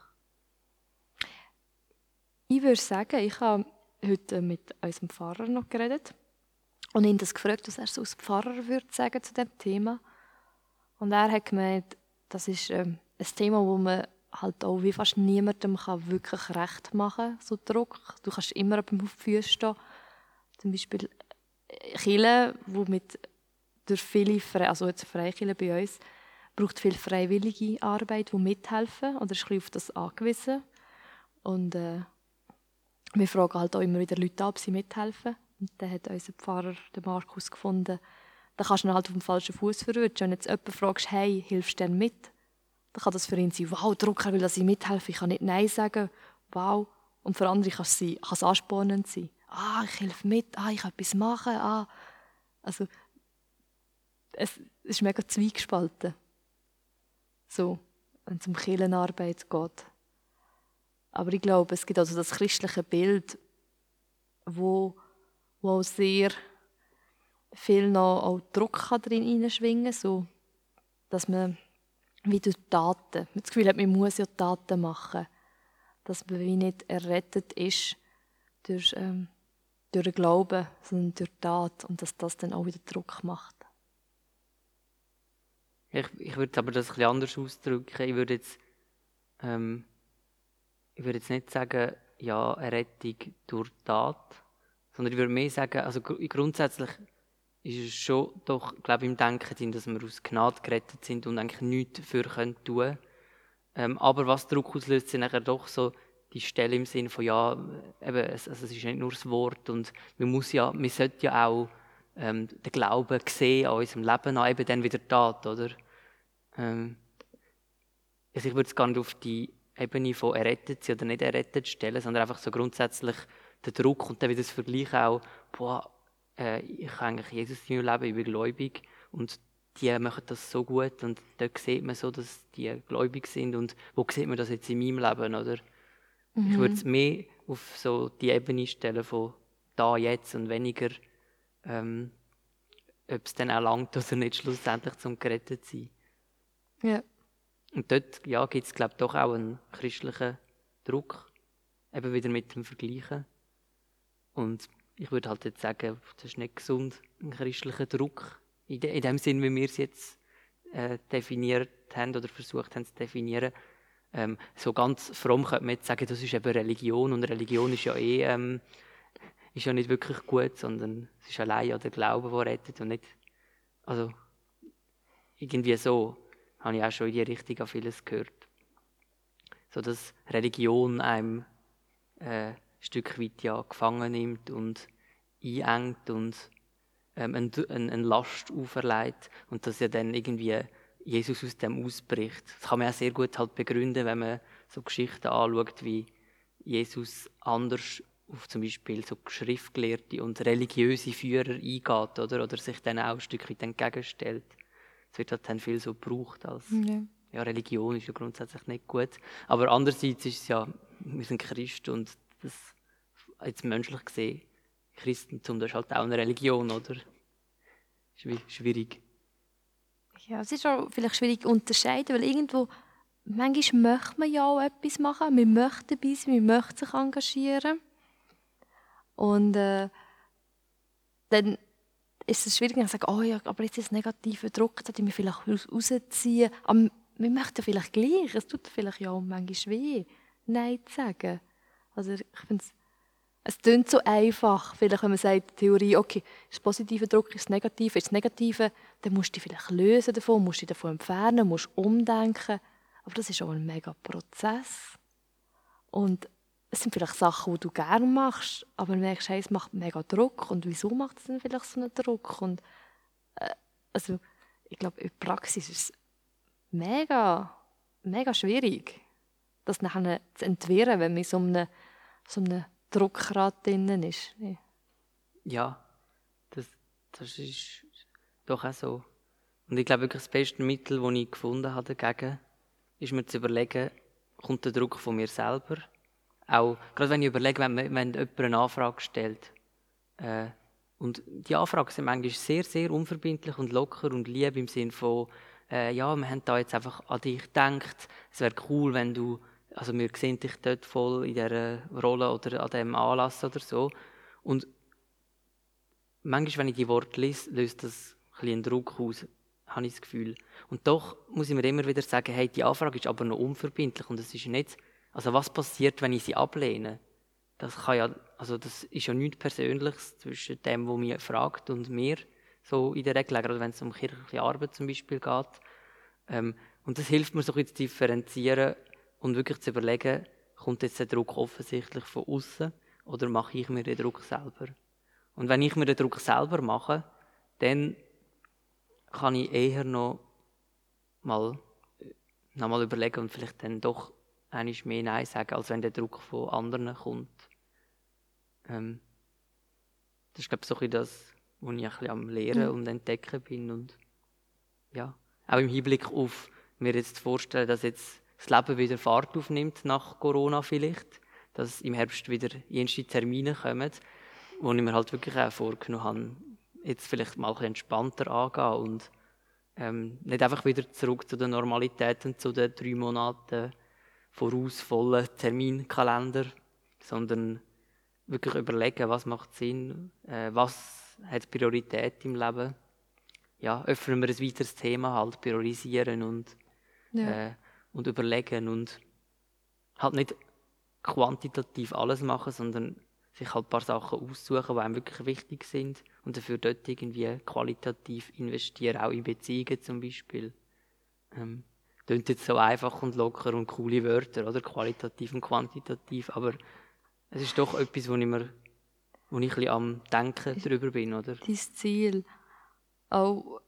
Speaker 3: Ich würde sagen, ich habe heute mit unserem Pfarrer noch geredet und ihn das gefragt, was er so als Pfarrer würde sagen zu dem Thema. Und er hat gemeint, das ist ähm, ein Thema, wo man halt auch wie fast niemandem kann wirklich recht machen kann, so Druck. Du kannst immer auf den Füßen stehen. Zum Beispiel Chile, wo mit durch viele, also jetzt Freikirche bei uns, braucht viel freiwillige Arbeit, die mithelfen oder ist ein auf das angewiesen. Und äh, wir fragen halt auch immer wieder Leute ab, ob sie mithelfen. Und dann hat unser Pfarrer, der Markus, gefunden, da kannst du ihn halt auf dem falschen Fuß verrutschen. Wenn jetzt jemand fragst, hey, hilfst du denn mit? Dann kann das für ihn sein, wow, Drucker will, dass ich mithelfe, ich kann nicht Nein sagen, wow. Und für andere kann es, sein, kann es anspornend sein. Ah, ich helfe mit, ah, ich kann etwas machen, ah. Also, es ist mega zweigespalten. So, wenn es um Kirchenarbeit geht. Aber ich glaube, es gibt also das christliche Bild, wo, wo auch sehr viel noch auch Druck drin hineinschwingen so dass man wie durch Taten, man das Gefühl hat, man muss ja Taten machen, dass man wie nicht errettet ist durch, ähm, durch den Glauben, sondern durch Tat und dass das dann auch wieder Druck macht.
Speaker 2: Ich, ich würde aber das ein bisschen anders ausdrücken. Ich würde jetzt ähm, ich würde jetzt nicht sagen, ja, Errettung durch Tat, sondern ich würde mehr sagen, also grundsätzlich ist es schon doch, glaube ich, im Denken drin, dass wir aus Gnade gerettet sind und eigentlich nichts dafür können tun ähm, Aber was Druck auslöst, sind nachher doch so die Stelle im Sinne von, ja, eben, es, also es ist nicht nur das Wort und man muss ja, man sollte ja auch ähm, den Glauben sehen an unserem Leben, an eben dann wieder Tat, oder? Ähm, also ich würde es gar nicht auf die Ebene von errettet sie oder nicht errettet stellen, sondern einfach so grundsätzlich den Druck und dann wieder das Vergleich auch, boah, äh, ich habe eigentlich Jesus in meinem Leben, ich bin gläubig und die machen das so gut und dort sieht man so, dass die gläubig sind und wo sieht man das jetzt in meinem Leben, oder? Mhm. Ich würde es mehr auf so die Ebene stellen von da, jetzt und weniger, ähm, ob es dann auch langt oder nicht schlussendlich zum gerettet sein.
Speaker 3: Ja.
Speaker 2: Und dort ja, gibt es, glaube ich, doch auch einen christlichen Druck, eben wieder mit dem Vergleichen. Und ich würde halt jetzt sagen, das ist nicht gesund, ein christlicher Druck, in, de, in dem Sinn, wie wir es jetzt äh, definiert haben oder versucht haben zu definieren. Ähm, so ganz fromm könnte man jetzt sagen, das ist eben Religion und Religion ist ja eh ähm, ist ja nicht wirklich gut, sondern es ist allein ja der Glaube, der rettet und nicht, also irgendwie so habe ich auch schon in die Richtung an vieles gehört. So dass Religion einem äh, ein Stück weit ja gefangen nimmt und einengt und ähm, eine, eine Last auferlegt und dass ja dann irgendwie Jesus aus dem ausbricht. Das kann man auch sehr gut halt begründen, wenn man so Geschichten anschaut, wie Jesus anders auf zum Beispiel so Schriftgelehrte und religiöse Führer eingeht oder, oder sich dann auch ein Stück weit entgegenstellt. Es wird halt dann viel so gebraucht als ja. ja. Religion ist ja grundsätzlich nicht gut. Aber andererseits ist es ja, wir sind Christen und das jetzt menschlich gesehen, Christentum, das ist halt auch eine Religion, oder? Schwierig.
Speaker 3: Ja, es ist auch vielleicht schwierig zu unterscheiden, weil irgendwo, manchmal möchte man ja auch etwas machen, man möchte dabei sein, man möchte sich engagieren. Und äh, dann ist es schwierig, zu sagen, oh ja, aber jetzt ist es negativer Druck, sollte ich mich vielleicht rausziehen. Aber wir möchten vielleicht gleich, es tut vielleicht ja auch manchmal weh, Nein zu sagen. Also ich finde es, es klingt so einfach, vielleicht wenn man sagt, Theorie, okay, ist positiver Druck, ist negativ, ist negative, dann musst du dich vielleicht lösen davon, musst dich davon entfernen, musst umdenken. Aber das ist auch ein mega Prozess. Und es sind vielleicht Sachen, die du gerne machst, aber du merkst, hey, es macht mega Druck. Und wieso macht es denn vielleicht so einen Druck? Und äh, also, ich glaube, in der Praxis ist es mega, mega schwierig, das nachher zu entwirren, wenn man so einem, so einem Druckrad drin ist.
Speaker 2: Ja, ja das, das ist doch auch so. Und ich glaube, wirklich das beste Mittel, das ich gefunden habe dagegen, ist mir zu überlegen, kommt der Druck von mir selber auch, gerade wenn ich überlege, wenn, wenn jemand eine Anfrage stellt, äh, und die Anfragen sind manchmal sehr, sehr unverbindlich und locker und lieb im Sinne von, äh, ja, wir haben da jetzt einfach an dich gedacht, es wäre cool, wenn du, also wir sehen dich dort voll in dieser Rolle oder an diesem Anlass oder so. Und manchmal, wenn ich die Worte lese, löst das ein bisschen Druck aus, habe ich das Gefühl. Und doch muss ich mir immer wieder sagen, hey, die Anfrage ist aber noch unverbindlich und es ist nicht also was passiert, wenn ich sie ablehne? Das kann ja, also das ist ja nichts Persönliches zwischen dem, wo mir fragt und mir, so in der Regel, gerade wenn es um kirchliche Arbeit zum Beispiel geht. Ähm, und das hilft mir so ein zu differenzieren und wirklich zu überlegen, kommt jetzt der Druck offensichtlich von außen oder mache ich mir den Druck selber? Und wenn ich mir den Druck selber mache, dann kann ich eher noch mal, noch mal überlegen und vielleicht dann doch eigentlich mehr Nein sagen, als wenn der Druck von anderen kommt. Ähm, das ist, glaube ich, so ein das, was ich ein bisschen am Lehren mhm. und Entdecken bin. Und ja, auch im Hinblick auf mir jetzt vorstellen, dass jetzt das Leben wieder Fahrt aufnimmt nach Corona vielleicht, dass im Herbst wieder jenste Termine kommen, wo ich mir halt wirklich auch vorgenommen habe, jetzt vielleicht mal ein entspannter angehen und ähm, nicht einfach wieder zurück zu den Normalitäten, zu den drei Monaten vorausvollen Terminkalender, sondern wirklich überlegen, was macht Sinn, äh, was hat Priorität im Leben. Ja, öffnen wir ein weiteres Thema halt, priorisieren und, ja. äh, und überlegen und halt nicht quantitativ alles machen, sondern sich halt ein paar Sachen aussuchen, die einem wirklich wichtig sind und dafür dort irgendwie qualitativ investieren, auch in Beziehungen zum Beispiel. Ähm, klingt jetzt so einfach und locker und coole Wörter, oder? Qualitativ und quantitativ. Aber es ist doch etwas, wo ich mir, wo ich ein bisschen am Denken darüber bin, oder?
Speaker 3: Dein Ziel auch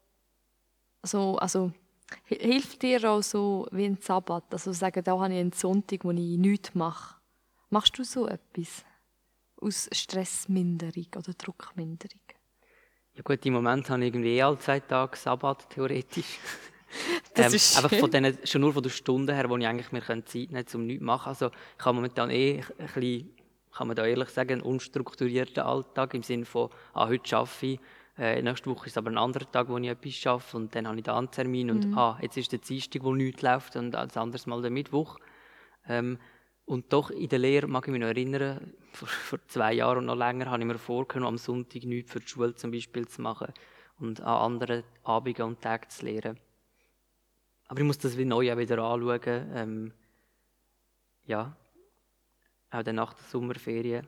Speaker 3: so, also hilft dir auch so wie ein Sabbat, also sagen, da habe ich einen Sonntag, wo ich nichts mache. Machst du so etwas aus Stressminderung oder Druckminderung?
Speaker 2: Ja gut, im Moment habe ich irgendwie eh alle zwei Tage Sabbat, theoretisch.
Speaker 3: Das
Speaker 2: ähm,
Speaker 3: ist
Speaker 2: einfach
Speaker 3: schön.
Speaker 2: von denen, schon nur von der Stunde her, wo ich eigentlich mir Zeit nehmen kann, um nichts zu machen. Also ich habe momentan eh ein bisschen, kann man da ehrlich sagen, einen unstrukturierten Alltag im Sinne von, ah, heute arbeite ich, äh, nächste Woche ist aber ein anderer Tag, wo ich etwas arbeite und dann habe ich da einen Termin
Speaker 3: Mhm.
Speaker 2: und ah, jetzt ist der Dienstag, wo nichts läuft und ein anderes Mal der Mittwoch. Ähm, und doch in der Lehre mag ich mich noch erinnern, vor, vor zwei Jahren und noch länger habe ich mir vorgenommen, am Sonntag nichts für die Schule zum Beispiel zu machen und an anderen Abenden und Tagen zu lehren. Aber ich muss das wie neu wieder anschauen. Ähm, ja, auch dann nach der Sommerferien.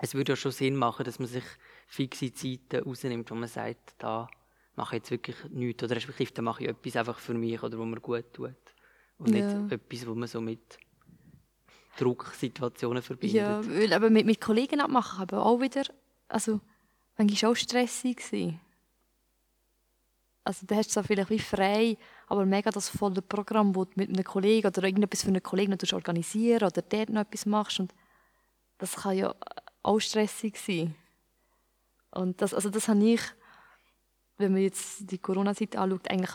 Speaker 2: Es würde ja schon Sinn machen, dass man sich fixe Zeiten rausnimmt, wo man sagt, da mache ich jetzt wirklich nichts. Oder respektive da mache ich etwas einfach für mich oder wo mir gut tut. Und
Speaker 3: Ja.
Speaker 2: nicht etwas, wo man so mit Drucksituationen verbindet.
Speaker 3: Ja, weil aber mit, mit Kollegen abmachen, aber auch wieder, also, manchmal auch stressig gewesen. Also, da hast du so vielleicht wie frei, aber mega das volle Programm, wo du mit einem Kollegen oder irgendetwas für einen Kollegen organisieren oder dort noch etwas machst und das kann ja auch stressig sein. Und das, also das habe ich, wenn man jetzt die Corona-Zeit anschaut, eigentlich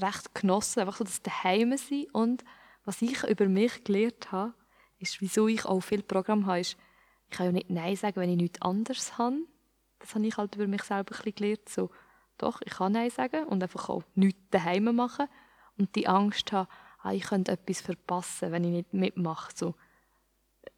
Speaker 3: recht genossen, einfach so das Daheim sein und was ich über mich gelernt habe, ist, wieso ich auch viel Programm habe, ist, ich kann ja nicht Nein sagen, wenn ich nichts anderes habe. Das habe ich halt über mich selber ein bisschen gelernt. So, doch, ich kann Nein sagen und einfach auch nichts daheim machen. Und die Angst haben, ah, ich könnte etwas verpassen, wenn ich nicht mitmache. So,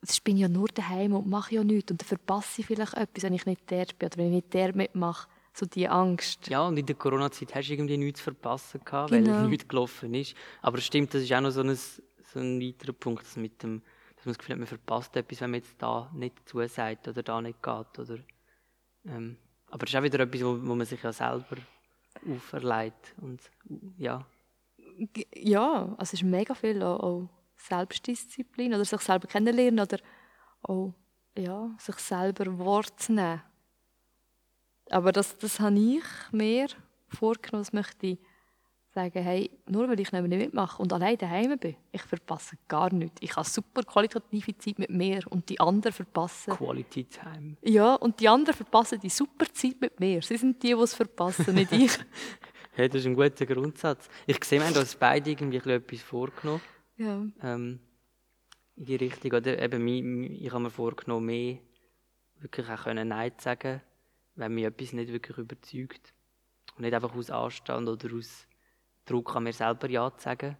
Speaker 3: ich bin ja nur daheim und mache ja nichts. Und dann verpasse ich vielleicht etwas, wenn ich nicht dort bin oder wenn ich nicht dort mitmache. So die Angst.
Speaker 2: Ja, und in der Corona-Zeit hast du irgendwie nichts verpassen gehabt,
Speaker 3: Genau.
Speaker 2: weil nichts gelaufen ist. Aber es stimmt, das ist auch noch so ein, so ein weiterer Punkt, dass, mit dem, dass man das Gefühl hat, man verpasst etwas, wenn man jetzt da nicht zusagt oder da nicht geht. Oder, ähm, aber es ist auch wieder etwas, wo, wo man sich ja selber auferlegt. Und ja,
Speaker 3: Ja, also es ist mega viel auch, auch Selbstdisziplin oder sich selber kennenlernen oder auch ja, sich selber Wort nehmen. Aber das, das habe ich mir vorgenommen, das möchte ich sagen, hey, nur weil ich nicht mitmache und allein daheim bin, ich verpasse gar nichts. Ich habe super qualitative Zeit mit mir und die anderen verpassen.
Speaker 2: Quality Time.
Speaker 3: Ja, und die anderen verpassen die super Zeit mit mir. Sie sind die, die es verpassen, nicht ich.
Speaker 2: Hey, das ist ein guter Grundsatz. Ich sehe, wir haben uns beide irgendwie etwas vorgenommen.
Speaker 3: Ja.
Speaker 2: ähm, in die Richtung. Oder eben, ich habe mir vorgenommen, mehr wirklich auch können Nein zu sagen, wenn mich etwas nicht wirklich überzeugt. Und nicht einfach aus Anstand oder aus Druck an mir selber Ja zu sagen.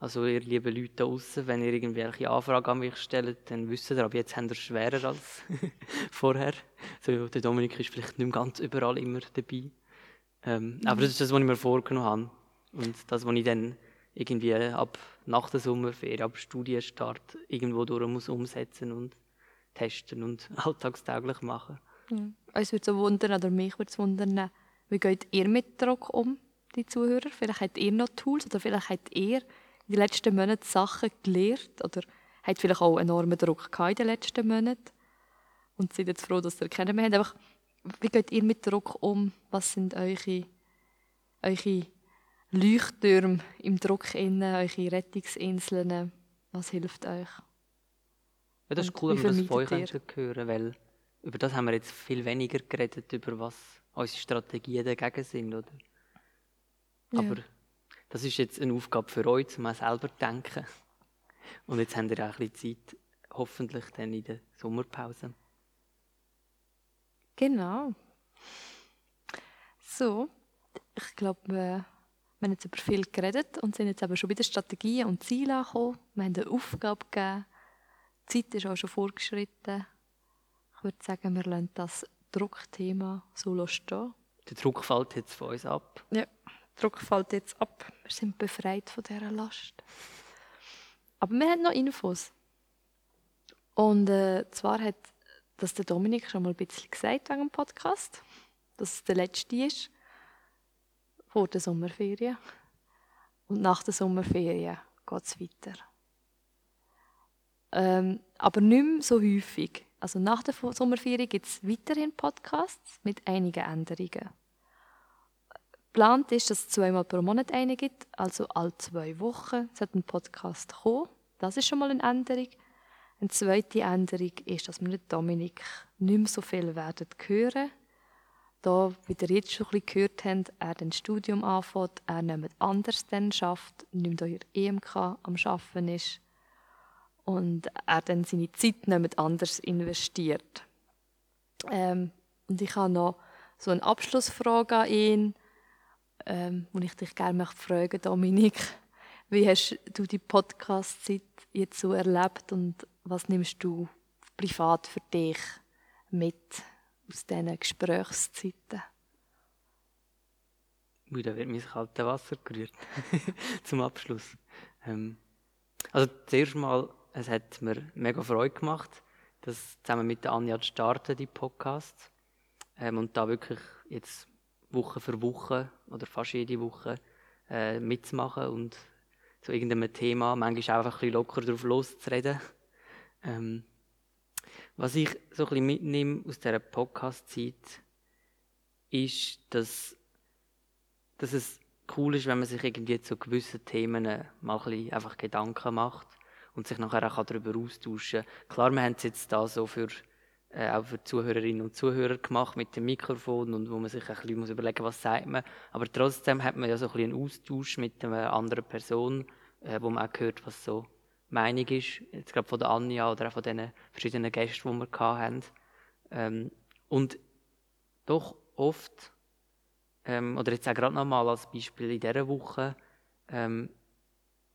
Speaker 2: Also ihr lieben Leute da draussen, wenn ihr irgendwelche Anfragen an mich stellt, dann wisst ihr, aber jetzt habt ihr es schwerer als vorher. So, der Dominik ist vielleicht nicht mehr ganz überall immer dabei. Ähm, Aber das ist das, was ich mir vorgenommen habe. Und das, was ich dann irgendwie ab nach der Sommerferien, ab Studienstart irgendwo durch muss umsetzen und testen und alltagstäglich machen.
Speaker 3: Ja. Uns würde es wundern, oder mich würde es wundern, wie geht ihr mit Druck um, die Zuhörer? Vielleicht habt ihr noch Tools oder vielleicht habt ihr in den letzten Monaten Sachen gelernt oder habt vielleicht auch enormen Druck gehabt in den letzten Monaten und seid jetzt froh, dass ihr keinen mehr habt. Einfach, wie geht ihr mit Druck um? Was sind eure, eure Leuchttürme im Druck innen, eure Rettungsinseln? Was hilft euch?
Speaker 2: Ja, das ist cool, wenn wir das von euch hören weil über das haben wir jetzt viel weniger geredet, über was unsere Strategien dagegen sind, oder?
Speaker 3: Ja.
Speaker 2: Aber das ist jetzt eine Aufgabe für euch, um selber zu denken. Und jetzt habt ihr auch ein bisschen Zeit, hoffentlich dann in der Sommerpause.
Speaker 3: Genau. So, ich glaube, wir wir haben jetzt über viel geredet und sind jetzt aber schon wieder Strategien und Ziele angekommen. Wir haben eine Aufgabe gegeben. Die Zeit ist auch schon vorgeschritten. Ich würde sagen, wir lassen das Druckthema so stehen.
Speaker 2: Der Druck fällt jetzt von uns ab.
Speaker 3: Ja, Druck fällt jetzt ab. Wir sind befreit von dieser Last. Aber wir haben noch Infos. Und äh, zwar hat das der Dominik schon mal ein bisschen gesagt wegen dem Podcast, dass es der letzte ist vor der Sommerferien. Und nach der Sommerferien geht es weiter. Ähm, aber nicht mehr so häufig. Also nach der Sommerferien gibt es weiterhin Podcasts mit einigen Änderungen. Geplant ist, dass es zweimal pro Monat eine gibt, also alle zwei Wochen sollte ein Podcast kommen. Das ist schon mal eine Änderung. Eine zweite Änderung ist, dass wir Dominik nicht mehr so viel werden hören. da, wie ihr jetzt schon ein bisschen gehört habt, er ein Studium anfängt, er nicht anders dann schafft, nicht mehr hier EMK am Arbeiten ist und er dann seine Zeit nicht anders investiert. Ähm, und ich habe noch so eine Abschlussfrage an ihn, ähm, wo ich dich gerne fragen, Dominik, wie hast du die Podcast-Zeit jetzt so erlebt und was nimmst du privat für dich mit aus diesen Gesprächszeiten?
Speaker 2: Ui, da wird mein kaltes Wasser gerührt. Zum Abschluss. Ähm, also zuerst mal, es hat mir mega Freude gemacht, das zusammen mit Anja zu starten, die Podcasts. Ähm, und da wirklich jetzt Woche für Woche oder fast jede Woche äh, mitzumachen und zu irgendeinem Thema, manchmal einfach ein locker drauf loszureden. Ähm, was ich so ein bisschen mitnehme aus dieser Podcast-Zeit, ist, dass, dass es cool ist, wenn man sich irgendwie zu gewissen Themen mal ein bisschen einfach Gedanken macht und sich nachher auch darüber austauschen kann. Klar, wir haben es jetzt da so für, äh, auch für Zuhörerinnen und Zuhörer gemacht mit dem Mikrofon und wo man sich ein bisschen muss überlegen was sagt man. Aber trotzdem hat man ja so ein bisschen einen Austausch mit einer anderen Person, äh, wo man auch hört, was so Meinung ist, jetzt gerade von der Anja oder auch von den verschiedenen Gästen, die wir hatten. Ähm, und doch oft, ähm, oder jetzt auch gerade nochmal als Beispiel in dieser Woche, ähm,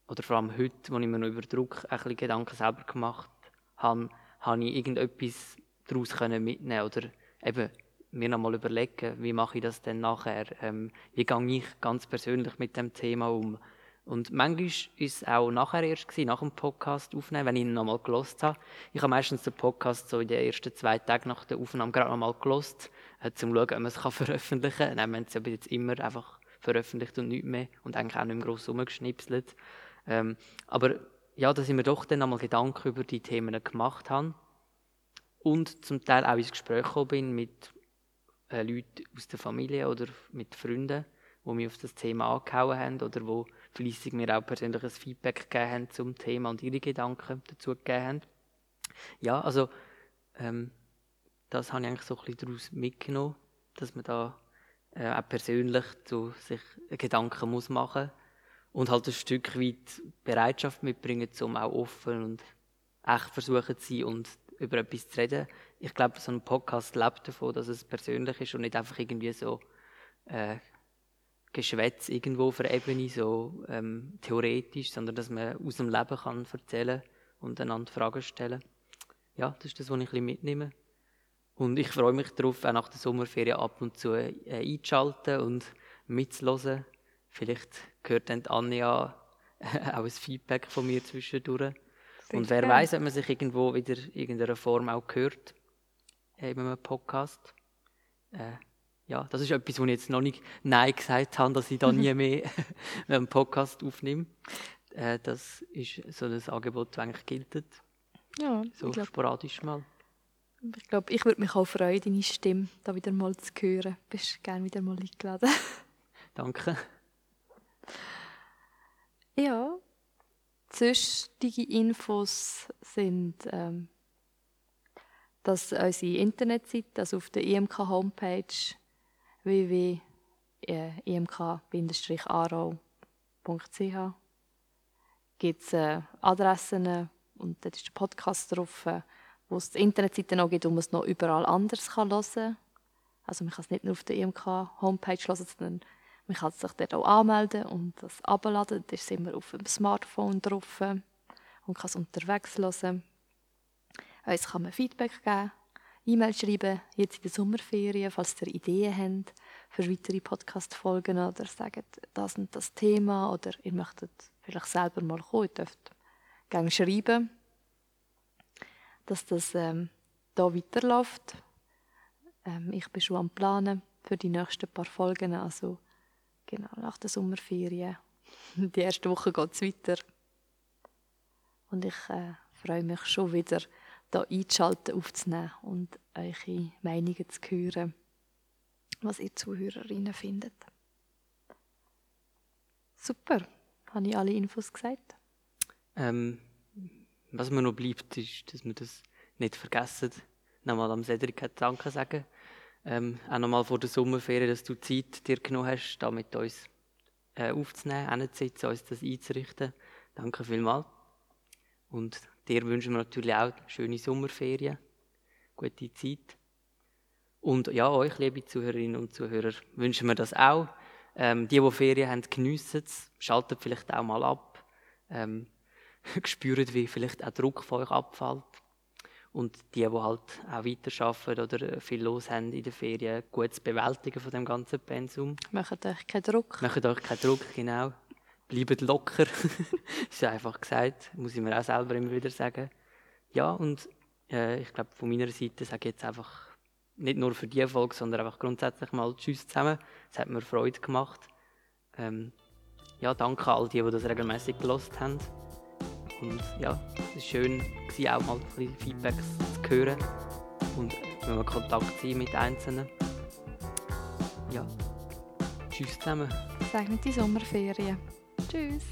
Speaker 2: oder vor allem heute, wo ich mir noch über Druck ein bisschen Gedanken selber gemacht habe, habe ich irgendetwas daraus mitnehmen oder eben mir nochmal überlegen, wie mache ich das denn nachher, ähm, wie gehe ich ganz persönlich mit dem Thema um und manchmal war es auch nachher erst, gewesen, nach dem Podcast aufnehmen, wenn ich ihn nochmal gelost habe. Ich habe meistens den Podcast so in den ersten zwei Tagen nach der Aufnahme gerade nochmal gelost, äh, um zu schauen, ob man es veröffentlichen kann. Dann haben sie ja jetzt immer einfach veröffentlicht und nichts mehr und eigentlich auch nicht mehr gross rumgeschnipselt. Ähm, aber ja, dass ich mir doch dann nochmal Gedanken über die Themen gemacht habe und zum Teil auch ins Gespräch gekommen bin mit äh, Leuten aus der Familie oder mit Freunden, die mich auf das Thema angehauen haben oder die fleissig mir auch persönliches Feedback gegeben haben zum Thema und ihre Gedanken dazu gegeben haben. Ja, also ähm, das habe ich eigentlich so ein bisschen daraus mitgenommen, dass man da äh, auch persönlich zu sich Gedanken muss machen und halt ein Stück weit Bereitschaft mitbringen, um auch offen und echt versuchen zu sein und über etwas zu reden. Ich glaube, so ein Podcast lebt davon, dass es persönlich ist und nicht einfach irgendwie so äh, Geschwätz irgendwo auf einer Ebene, so ähm, theoretisch, sondern dass man aus dem Leben kann erzählen und einander Fragen stellen. Ja, das ist das, was ich ein bisschen mitnehme. Und ich freue mich darauf, auch nach der Sommerferien ab und zu äh, einzuschalten und mitzuhören. Vielleicht hört dann Anja auch ein Feedback von mir zwischendurch. Und wer weiß, ob man sich irgendwo wieder in irgendeiner Form auch hört, äh, in einem Podcast. Äh, ja, das ist etwas, wo ich jetzt noch nicht Nein gesagt habe, dass ich da nie mehr einen Podcast aufnehme. Äh, das ist so ein Angebot, das eigentlich gilt. Ja, so glaub, sporadisch mal.
Speaker 3: Ich glaube, ich würde mich auch freuen, deine Stimme da wieder mal zu hören. Du bist gerne wieder mal eingeladen.
Speaker 2: Danke.
Speaker 3: Ja, sonstige Infos sind, ähm, dass unsere Internetseite, also auf der IMK-Homepage, www.emk-arau.ch gibt es äh, Adressen und dort ist der Podcast drauf, wo es die Internetseite noch gibt, wo man es noch überall anders kann hören kann. Also man kann es nicht nur auf der EMK-Homepage hören, sondern man kann sich dort auch anmelden und das abladen. Da ist immer auf dem Smartphone drauf und kann es unterwegs hören. Uns kann man Feedback geben E-Mail schreiben, jetzt in der Sommerferien, falls ihr Ideen habt für weitere Podcast-Folgen oder sagt, das und das Thema oder ihr möchtet vielleicht selber mal kommen, ihr dürft gerne schreiben, dass das ähm, da weiterläuft. Ähm, ich bin schon am Planen für die nächsten paar Folgen, also genau nach der Sommerferien. Die erste Woche geht es weiter. Und ich äh, freue mich schon wieder, da einzuschalten, aufzunehmen und eure Meinungen zu hören, was ihr Zuhörerinnen findet. Super, habe ich alle Infos gesagt?
Speaker 2: Ähm, was mir noch bleibt, ist, dass wir das nicht vergessen, nochmal am Cedric Danke sagen. Ähm, auch nochmal vor der Sommerferien, dass du Zeit dir genommen hast, da mit uns äh, aufzunehmen, hinzusitzen, uns das einzurichten. Danke vielmals. Und dir wünschen wir natürlich auch schöne Sommerferien, gute Zeit. Und ja, euch, liebe Zuhörerinnen und Zuhörer, wünschen wir das auch. Ähm, die, die Ferien haben, geniessen es, schaltet vielleicht auch mal ab, ähm, spüren, wie vielleicht auch Druck von euch abfällt. Und die, die halt auch weiterarbeiten oder viel los haben in den Ferien, gut zu bewältigen von dem ganzen Pensum.
Speaker 3: Macht euch keinen Druck.
Speaker 2: Macht euch keinen Druck, genau. Bleibt locker. ist einfach gesagt, muss ich mir auch selber immer wieder sagen. Ja, und äh, ich glaube, von meiner Seite sage ich jetzt einfach, nicht nur für diese Folge, sondern einfach grundsätzlich mal Tschüss zusammen. Es hat mir Freude gemacht. Ähm, ja, danke all die, die das regelmäßig gelost haben. Und ja, es war schön, gewesen, auch mal ein Feedbacks zu hören und wenn wir Kontakt mit Einzelnen. Ja, tschüss zusammen.
Speaker 3: Segnete Sommerferien. Tschüss.